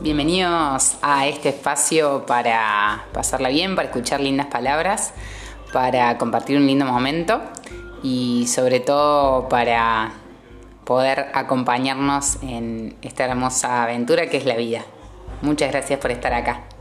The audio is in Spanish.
Bienvenidos a este espacio para pasarla bien, para escuchar lindas palabras, para compartir un lindo momento y sobre todo para poder acompañarnos en esta hermosa aventura que es la vida. Muchas gracias por estar acá.